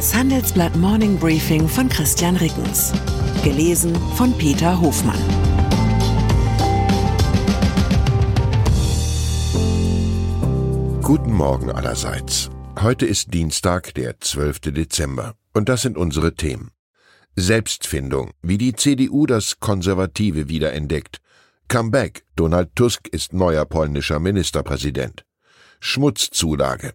Das Handelsblatt Morning Briefing von Christian Rickens. Gelesen von Peter Hofmann. Guten Morgen allerseits. Heute ist Dienstag, der 12. Dezember. Und das sind unsere Themen. Selbstfindung, wie die CDU das Konservative wiederentdeckt. Comeback, Donald Tusk ist neuer polnischer Ministerpräsident. Schmutzzulage,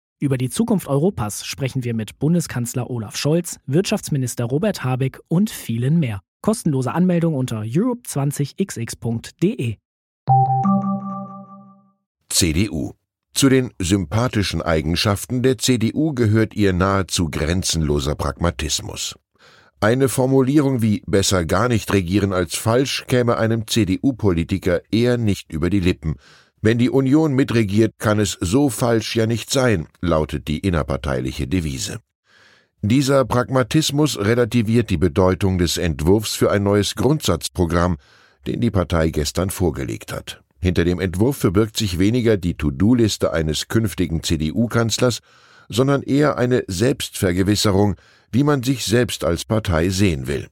Über die Zukunft Europas sprechen wir mit Bundeskanzler Olaf Scholz, Wirtschaftsminister Robert Habeck und vielen mehr. Kostenlose Anmeldung unter europe20xx.de. CDU. Zu den sympathischen Eigenschaften der CDU gehört ihr nahezu grenzenloser Pragmatismus. Eine Formulierung wie besser gar nicht regieren als falsch käme einem CDU-Politiker eher nicht über die Lippen, wenn die Union mitregiert, kann es so falsch ja nicht sein, lautet die innerparteiliche Devise. Dieser Pragmatismus relativiert die Bedeutung des Entwurfs für ein neues Grundsatzprogramm, den die Partei gestern vorgelegt hat. Hinter dem Entwurf verbirgt sich weniger die To-Do-Liste eines künftigen CDU-Kanzlers, sondern eher eine Selbstvergewisserung, wie man sich selbst als Partei sehen will.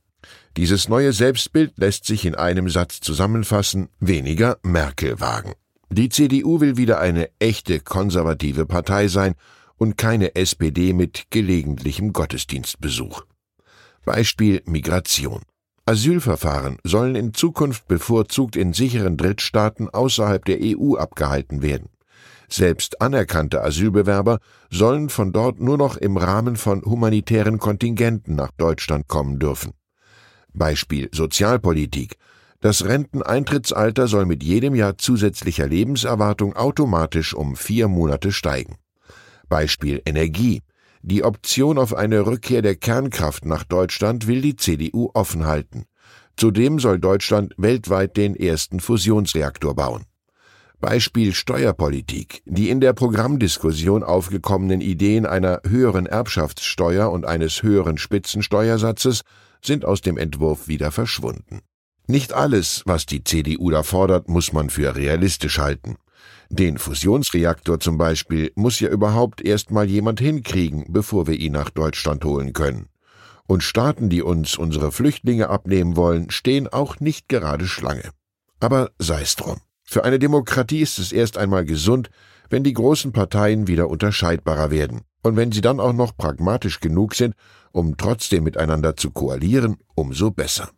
Dieses neue Selbstbild lässt sich in einem Satz zusammenfassen, weniger Merkel wagen. Die CDU will wieder eine echte konservative Partei sein und keine SPD mit gelegentlichem Gottesdienstbesuch. Beispiel Migration. Asylverfahren sollen in Zukunft bevorzugt in sicheren Drittstaaten außerhalb der EU abgehalten werden. Selbst anerkannte Asylbewerber sollen von dort nur noch im Rahmen von humanitären Kontingenten nach Deutschland kommen dürfen. Beispiel Sozialpolitik. Das Renteneintrittsalter soll mit jedem Jahr zusätzlicher Lebenserwartung automatisch um vier Monate steigen. Beispiel Energie. Die Option auf eine Rückkehr der Kernkraft nach Deutschland will die CDU offen halten. Zudem soll Deutschland weltweit den ersten Fusionsreaktor bauen. Beispiel Steuerpolitik. Die in der Programmdiskussion aufgekommenen Ideen einer höheren Erbschaftssteuer und eines höheren Spitzensteuersatzes sind aus dem Entwurf wieder verschwunden. Nicht alles, was die CDU da fordert, muss man für realistisch halten. Den Fusionsreaktor zum Beispiel muss ja überhaupt erst mal jemand hinkriegen, bevor wir ihn nach Deutschland holen können. Und Staaten, die uns unsere Flüchtlinge abnehmen wollen, stehen auch nicht gerade Schlange. Aber sei's drum. Für eine Demokratie ist es erst einmal gesund, wenn die großen Parteien wieder unterscheidbarer werden. Und wenn sie dann auch noch pragmatisch genug sind, um trotzdem miteinander zu koalieren, umso besser.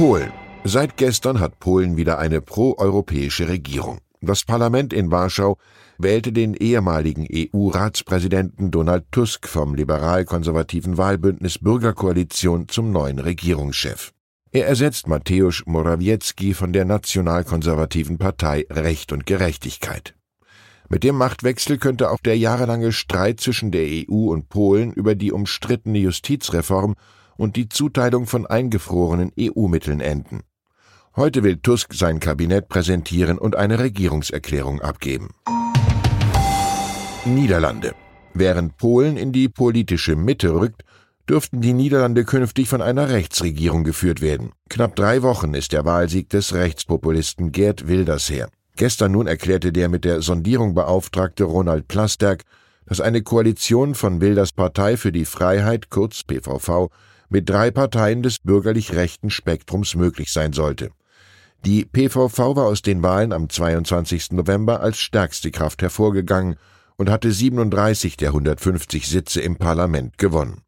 Polen. Seit gestern hat Polen wieder eine proeuropäische Regierung. Das Parlament in Warschau wählte den ehemaligen EU-Ratspräsidenten Donald Tusk vom liberal-konservativen Wahlbündnis Bürgerkoalition zum neuen Regierungschef. Er ersetzt Mateusz Morawiecki von der nationalkonservativen Partei Recht und Gerechtigkeit. Mit dem Machtwechsel könnte auch der jahrelange Streit zwischen der EU und Polen über die umstrittene Justizreform und die Zuteilung von eingefrorenen EU-Mitteln enden. Heute will Tusk sein Kabinett präsentieren und eine Regierungserklärung abgeben. Niederlande. Während Polen in die politische Mitte rückt, dürften die Niederlande künftig von einer Rechtsregierung geführt werden. Knapp drei Wochen ist der Wahlsieg des Rechtspopulisten Gerd Wilders her. Gestern nun erklärte der mit der Sondierung beauftragte Ronald Plasterk, dass eine Koalition von Wilders Partei für die Freiheit, kurz PVV, mit drei Parteien des bürgerlich rechten Spektrums möglich sein sollte. Die PVV war aus den Wahlen am 22. November als stärkste Kraft hervorgegangen und hatte 37 der 150 Sitze im Parlament gewonnen.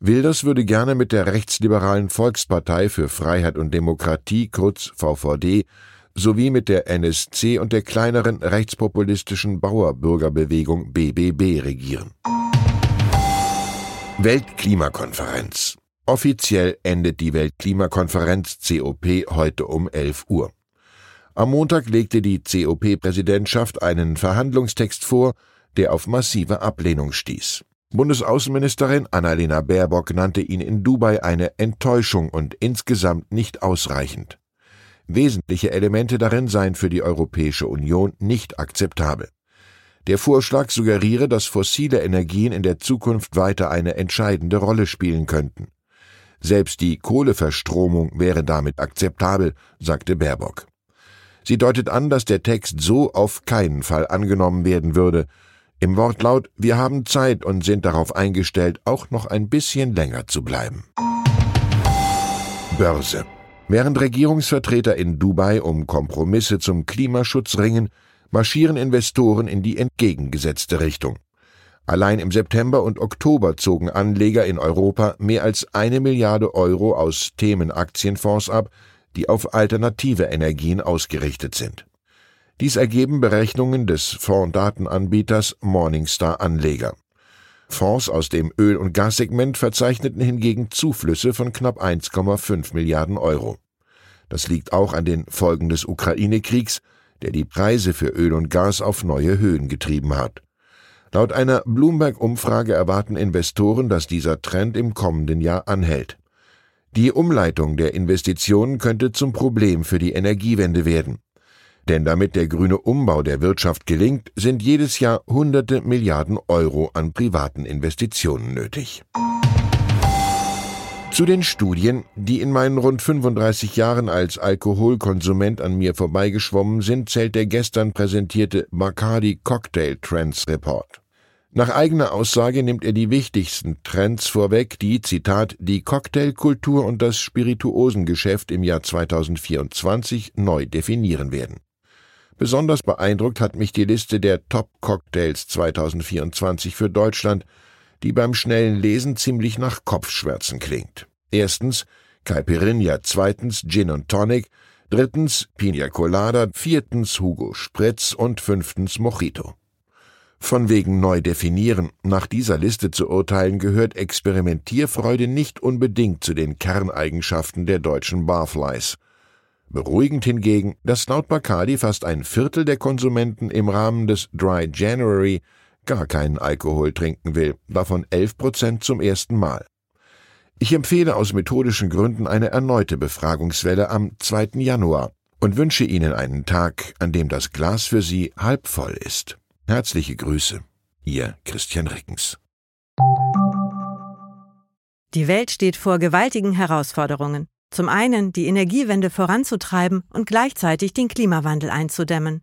Wilders würde gerne mit der rechtsliberalen Volkspartei für Freiheit und Demokratie, kurz VVD, sowie mit der NSC und der kleineren rechtspopulistischen Bauerbürgerbewegung BBB regieren. Weltklimakonferenz Offiziell endet die Weltklimakonferenz COP heute um 11 Uhr. Am Montag legte die COP-Präsidentschaft einen Verhandlungstext vor, der auf massive Ablehnung stieß. Bundesaußenministerin Annalena Baerbock nannte ihn in Dubai eine Enttäuschung und insgesamt nicht ausreichend. Wesentliche Elemente darin seien für die Europäische Union nicht akzeptabel. Der Vorschlag suggeriere, dass fossile Energien in der Zukunft weiter eine entscheidende Rolle spielen könnten. Selbst die Kohleverstromung wäre damit akzeptabel, sagte Baerbock. Sie deutet an, dass der Text so auf keinen Fall angenommen werden würde. Im Wortlaut Wir haben Zeit und sind darauf eingestellt, auch noch ein bisschen länger zu bleiben. Börse. Während Regierungsvertreter in Dubai um Kompromisse zum Klimaschutz ringen, marschieren Investoren in die entgegengesetzte Richtung. Allein im September und Oktober zogen Anleger in Europa mehr als eine Milliarde Euro aus Themenaktienfonds ab, die auf alternative Energien ausgerichtet sind. Dies ergeben Berechnungen des Fondsdatenanbieters Morningstar Anleger. Fonds aus dem Öl- und Gassegment verzeichneten hingegen Zuflüsse von knapp 1,5 Milliarden Euro. Das liegt auch an den Folgen des Ukraine-Kriegs, der die Preise für Öl und Gas auf neue Höhen getrieben hat. Laut einer Bloomberg-Umfrage erwarten Investoren, dass dieser Trend im kommenden Jahr anhält. Die Umleitung der Investitionen könnte zum Problem für die Energiewende werden. Denn damit der grüne Umbau der Wirtschaft gelingt, sind jedes Jahr hunderte Milliarden Euro an privaten Investitionen nötig. Zu den Studien, die in meinen rund 35 Jahren als Alkoholkonsument an mir vorbeigeschwommen sind, zählt der gestern präsentierte Bacardi Cocktail Trends Report. Nach eigener Aussage nimmt er die wichtigsten Trends vorweg, die, Zitat, die Cocktailkultur und das Spirituosengeschäft im Jahr 2024 neu definieren werden. Besonders beeindruckt hat mich die Liste der Top-Cocktails 2024 für Deutschland, die beim schnellen Lesen ziemlich nach Kopfschmerzen klingt. Erstens Caipirinha, zweitens Gin und Tonic, drittens Pina Colada, viertens Hugo Spritz und fünftens Mojito. Von wegen neu definieren, nach dieser Liste zu urteilen, gehört Experimentierfreude nicht unbedingt zu den Kerneigenschaften der deutschen Barflies. Beruhigend hingegen, dass laut Bacardi fast ein Viertel der Konsumenten im Rahmen des Dry January gar keinen Alkohol trinken will, davon 11 Prozent zum ersten Mal. Ich empfehle aus methodischen Gründen eine erneute Befragungswelle am 2. Januar und wünsche Ihnen einen Tag, an dem das Glas für Sie halb voll ist. Herzliche Grüße, Ihr Christian Rickens. Die Welt steht vor gewaltigen Herausforderungen. Zum einen die Energiewende voranzutreiben und gleichzeitig den Klimawandel einzudämmen.